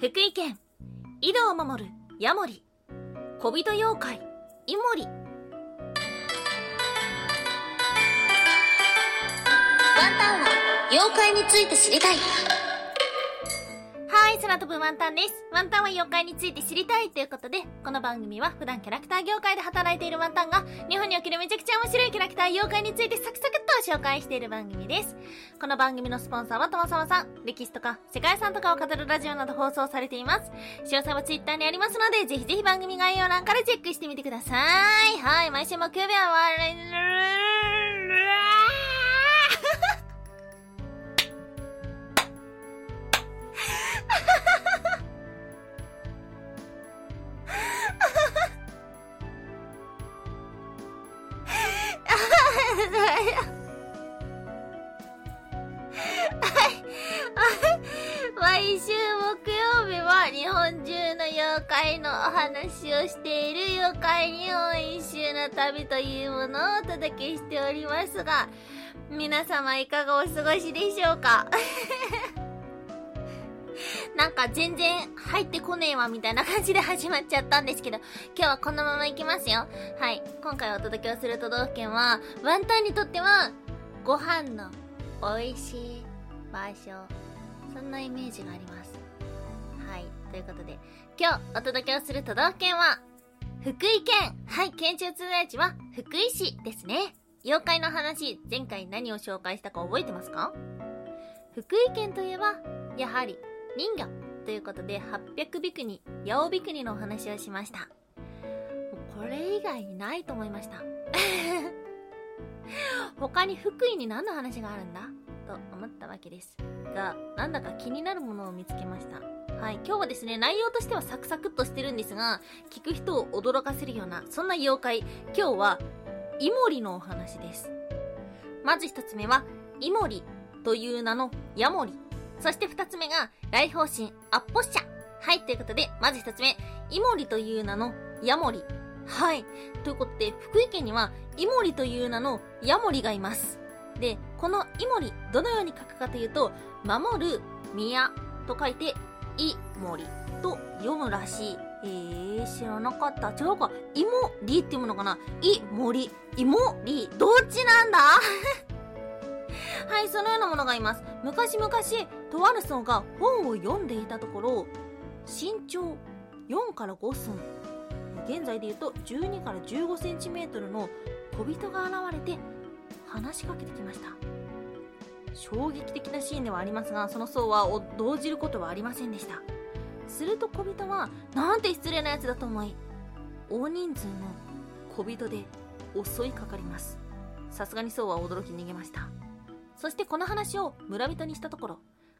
福井県井戸を守るヤモリ小人妖怪イモリワンタンは妖怪について知りたい、空飛ぶワンタンです。ワンタンは妖怪について知りたいということで、この番組は普段キャラクター業界で働いているワンタンが、日本におけるめちゃくちゃ面白いキャラクター妖怪についてサクサクっと紹介している番組です。この番組のスポンサーはともさまさん、歴史とか世界遺産とかを語るラジオなど放送されています。詳細はツイッターにありますので、ぜひぜひ番組概要欄からチェックしてみてください。はい、毎週木曜日は毎週木曜日は日本中の妖怪のお話をしている妖怪日本一周の旅というものをお届けしておりますが、皆様いかがお過ごしでしょうか？なんか全然入ってこねえわみたいな感じで始まっちゃったんですけど、今日はこのまま行きますよ。はい。今回お届けをする都道府県は、ワンタンにとっては、ご飯の美味しい場所。そんなイメージがあります。はい。ということで、今日お届けをする都道府県は、福井県はい、県庁通在地は福井市ですね。妖怪の話、前回何を紹介したか覚えてますか？福井県といえば、やはり人魚ということで800ビクニ、八尾ビクニのお話をしました。これ以外にないと思いました。他に福井に何の話があるんだ？と思ったわけです。が、なんだか気になるものを見つけました。はい、今日はですね、内容としてはサクサクっとしてるんですが、聞く人を驚かせるような、そんな妖怪、今日は、イモリのお話です。まず一つ目は、イモリという名のヤモリ。そして二つ目が、来訪神アッポッシャ。はい、ということで、まず一つ目、イモリという名のヤモリ。はい。ということで、福井県には、イモリという名のヤモリがいます。で、このイモリ、どのように書くかというと、守る、宮と書いて、イモリと読むらしい。えー、知らなかった。違うか。イモリって読むのかなイモリ、イモリ、どっちなんだ？はい、そのようなものがいます。昔々、とある僧が本を読んでいたところ、身長4から5寸、現在で言うと12から15センチメートルの小人が現れて話しかけてきました。衝撃的なシーンではありますが、その僧は動じることはありませんでした。すると小人は、なんて失礼な奴だと思い、大人数の小人で襲いかかります。さすがに僧は驚き逃げました。そしてこの話を村人にしたところ、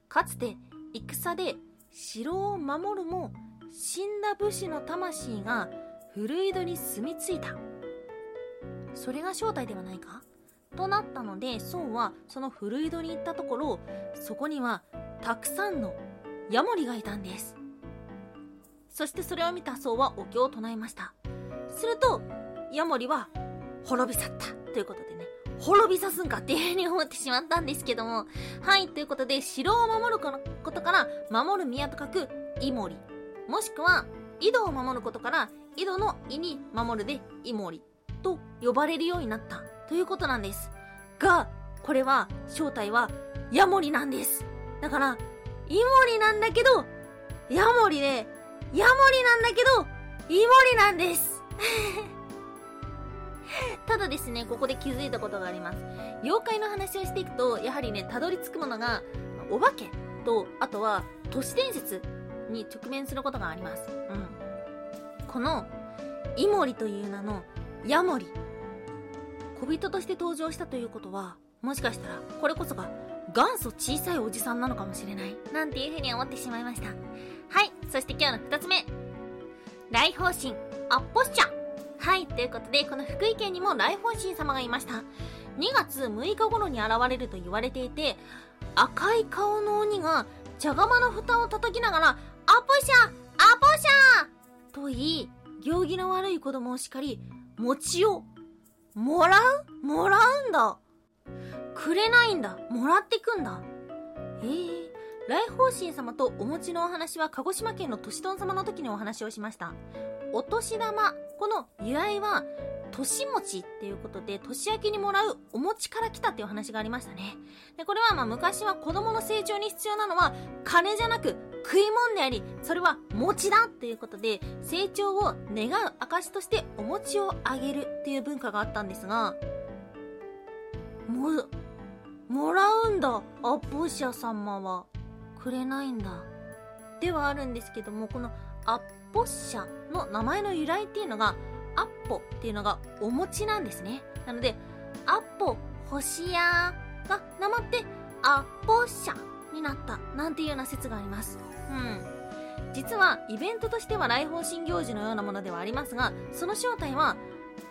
かつて戦で城を守るも死んだ武士の魂が古井戸に住み着いた。それが正体ではないか？となったので、宋はその古井戸に行ったところ、そこにはたくさんのヤモリがいたんです。そしてそれを見た宋はお経を唱えました。すると、ヤモリは滅び去った。ということでね、滅びさすんかっていう風に思ってしまったんですけども。はい、ということで、城を守ることから、守る宮と書く、イモリ。もしくは、井戸を守ることから、井戸の井に守るで、イモリ。と呼ばれるようになった。ということなんです。が、これは、正体は、ヤモリなんです。だから、イモリなんだけど、ヤモリで、ヤモリなんだけど、イモリなんです。ただですね、ここで気づいたことがあります。妖怪の話をしていくと、やはりね、たどり着くものが、お化けと、あとは、都市伝説に直面することがあります。うん。この、イモリという名の、ヤモリ。小人として登場したということは、もしかしたら、これこそが、元祖小さいおじさんなのかもしれない。なんていうふうに思ってしまいました。はい。そして今日の二つ目。来訪神、アッポッシャ。はい。ということで、この福井県にも来訪神様がいました。2月6日頃に現れると言われていて、赤い顔の鬼が茶釜の蓋を叩きながら、アポシャアポシャと言い、行儀の悪い子供を叱り、餅を、もらう？もらうんだ。くれないんだ。もらってくんだ。えー、来訪神様とお餅のお話は鹿児島県の年丼様の時にお話をしましたお年玉この由来は年餅っていうことで年明けにもらうお餅から来たっていう話がありましたねでこれはまあ昔は子供の成長に必要なのは金じゃなく食い物でありそれは餅だっていうことで成長を願う証としてお餅をあげるっていう文化があったんですがももらうんだ。アッポシャ様はくれないんだ。ではあるんですけどもこのアッポッシャの名前の由来っていうのがアッポっていうのがお餅なんですね。なのでアッポ星やがなまってアッポッシャ。になったなんていうような説があります。うん。実はイベントとしては来訪新行事のようなものではありますがその正体は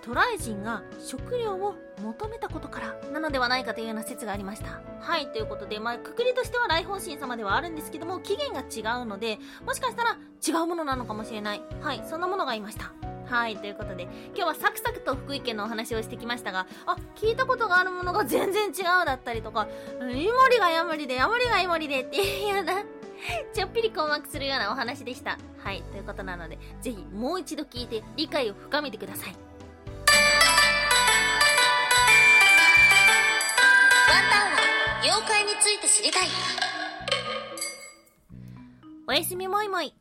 渡来人が食料を求めたことからなのではないかというような説がありました。はいということでまあくくりとしては来訪神様ではあるんですけども起源が違うのでもしかしたら違うものなのかもしれない。はいそんなものがいました。はいということで今日はサクサクと福井県のお話をしてきましたがあ聞いたことがあるものが全然違うだったりとかイモリがヤモリでヤモリがイモリでっていうような ちょっぴり困惑するようなお話でした。はいということなのでぜひもう一度聞いて理解を深めてください。ワンタンは妖怪について知りたい。おやすみもいもい。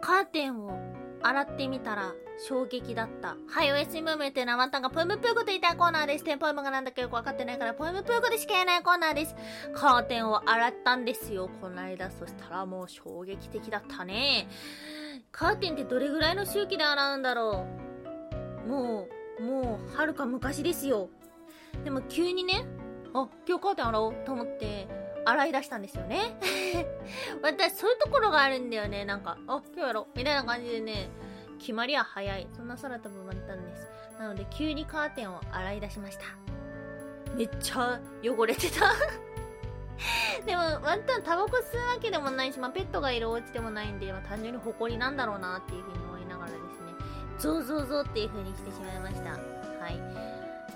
カーテンを洗ってみたら衝撃だった。はい、おやすみもいもいっていうのはワンタンがポエムプーコと言いたいコーナーです。テンポエムがなんだかよくわかってないからポエムプーコでしか言えないコーナーです。カーテンを洗ったんですよ、この間。そしたらもう衝撃的だったね。カーテンってどれぐらいの周期で洗うんだろうもう、もう、はるか昔ですよ。でも急にね、あ、今日カーテン洗おうと思って、洗い出したんですよね。私、そういうところがあるんだよね。なんか、あ、今日やろう。みたいな感じでね、決まりは早い。そんな空飛ぶワンタンです。なので、急にカーテンを洗い出しました。めっちゃ汚れてた。でも、ワンタンタバコ吸うわけでもないし、まあ、ペットがいるお家でもないんで、まあ、単純に埃なんだろうなっていうふうに思いながらですね、ゾウゾウゾウっていう風にしてしまいました。はい。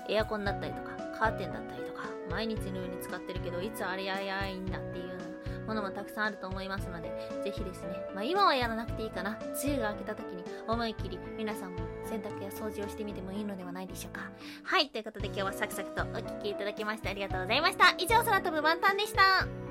エアコンだったりとか、カーテンだったりとか、毎日のように使ってるけど、いつあれややいいんだっていうようなものもたくさんあると思いますので、ぜひですね、まあ今はやらなくていいかな。梅雨が明けた時に思いっきり皆さんも洗濯や掃除をしてみてもいいのではないでしょうか。はい、ということで今日はサクサクとお聴きいただきましてありがとうございました。以上、空飛ぶワンタンでした。